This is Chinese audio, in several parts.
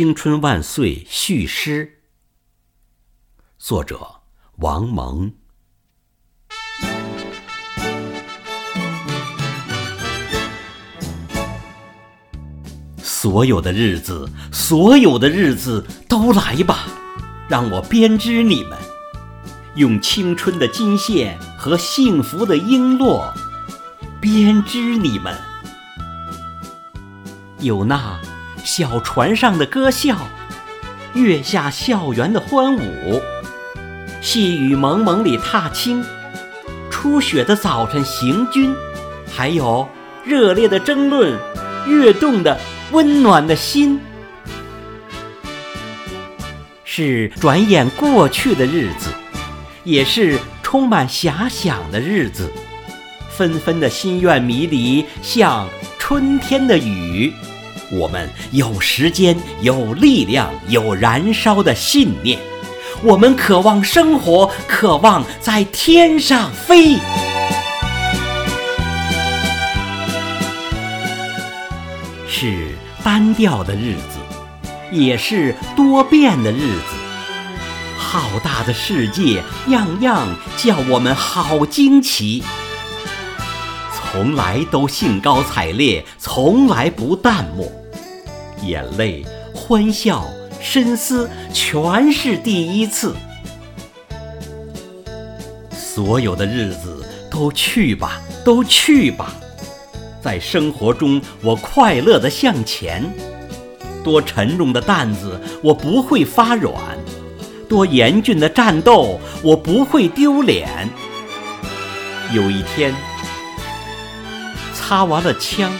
青春万岁续诗，作者王蒙。所有的日子，所有的日子都来吧，让我编织你们，用青春的金线和幸福的璎珞编织你们。有那小船上的歌笑，月下校园的欢舞，细雨蒙蒙里踏青，初雪的早晨行军，还有热烈的争论，跃动的。温暖的心，是转眼过去的日子，也是充满遐想的日子。纷纷的心愿迷离，像春天的雨。我们有时间，有力量，有燃烧的信念。我们渴望生活，渴望在天上飞。是单调的日子，也是多变的日子。浩大的世界，样样叫我们好惊奇。从来都兴高采烈，从来不淡漠。眼泪、欢笑、深思，全是第一次。所有的日子都去吧，都去吧。在生活中，我快乐地向前。多沉重的担子，我不会发软；多严峻的战斗，我不会丢脸。有一天，擦完了枪，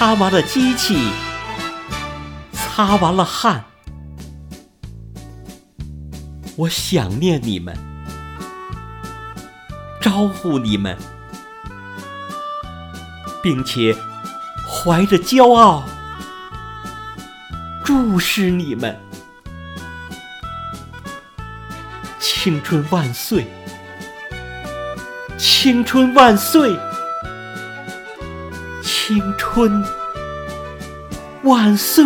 擦完了机器，擦完了汗，我想念你们，招呼你们。并且怀着骄傲注视你们，青春万岁！青春万岁！青春万岁！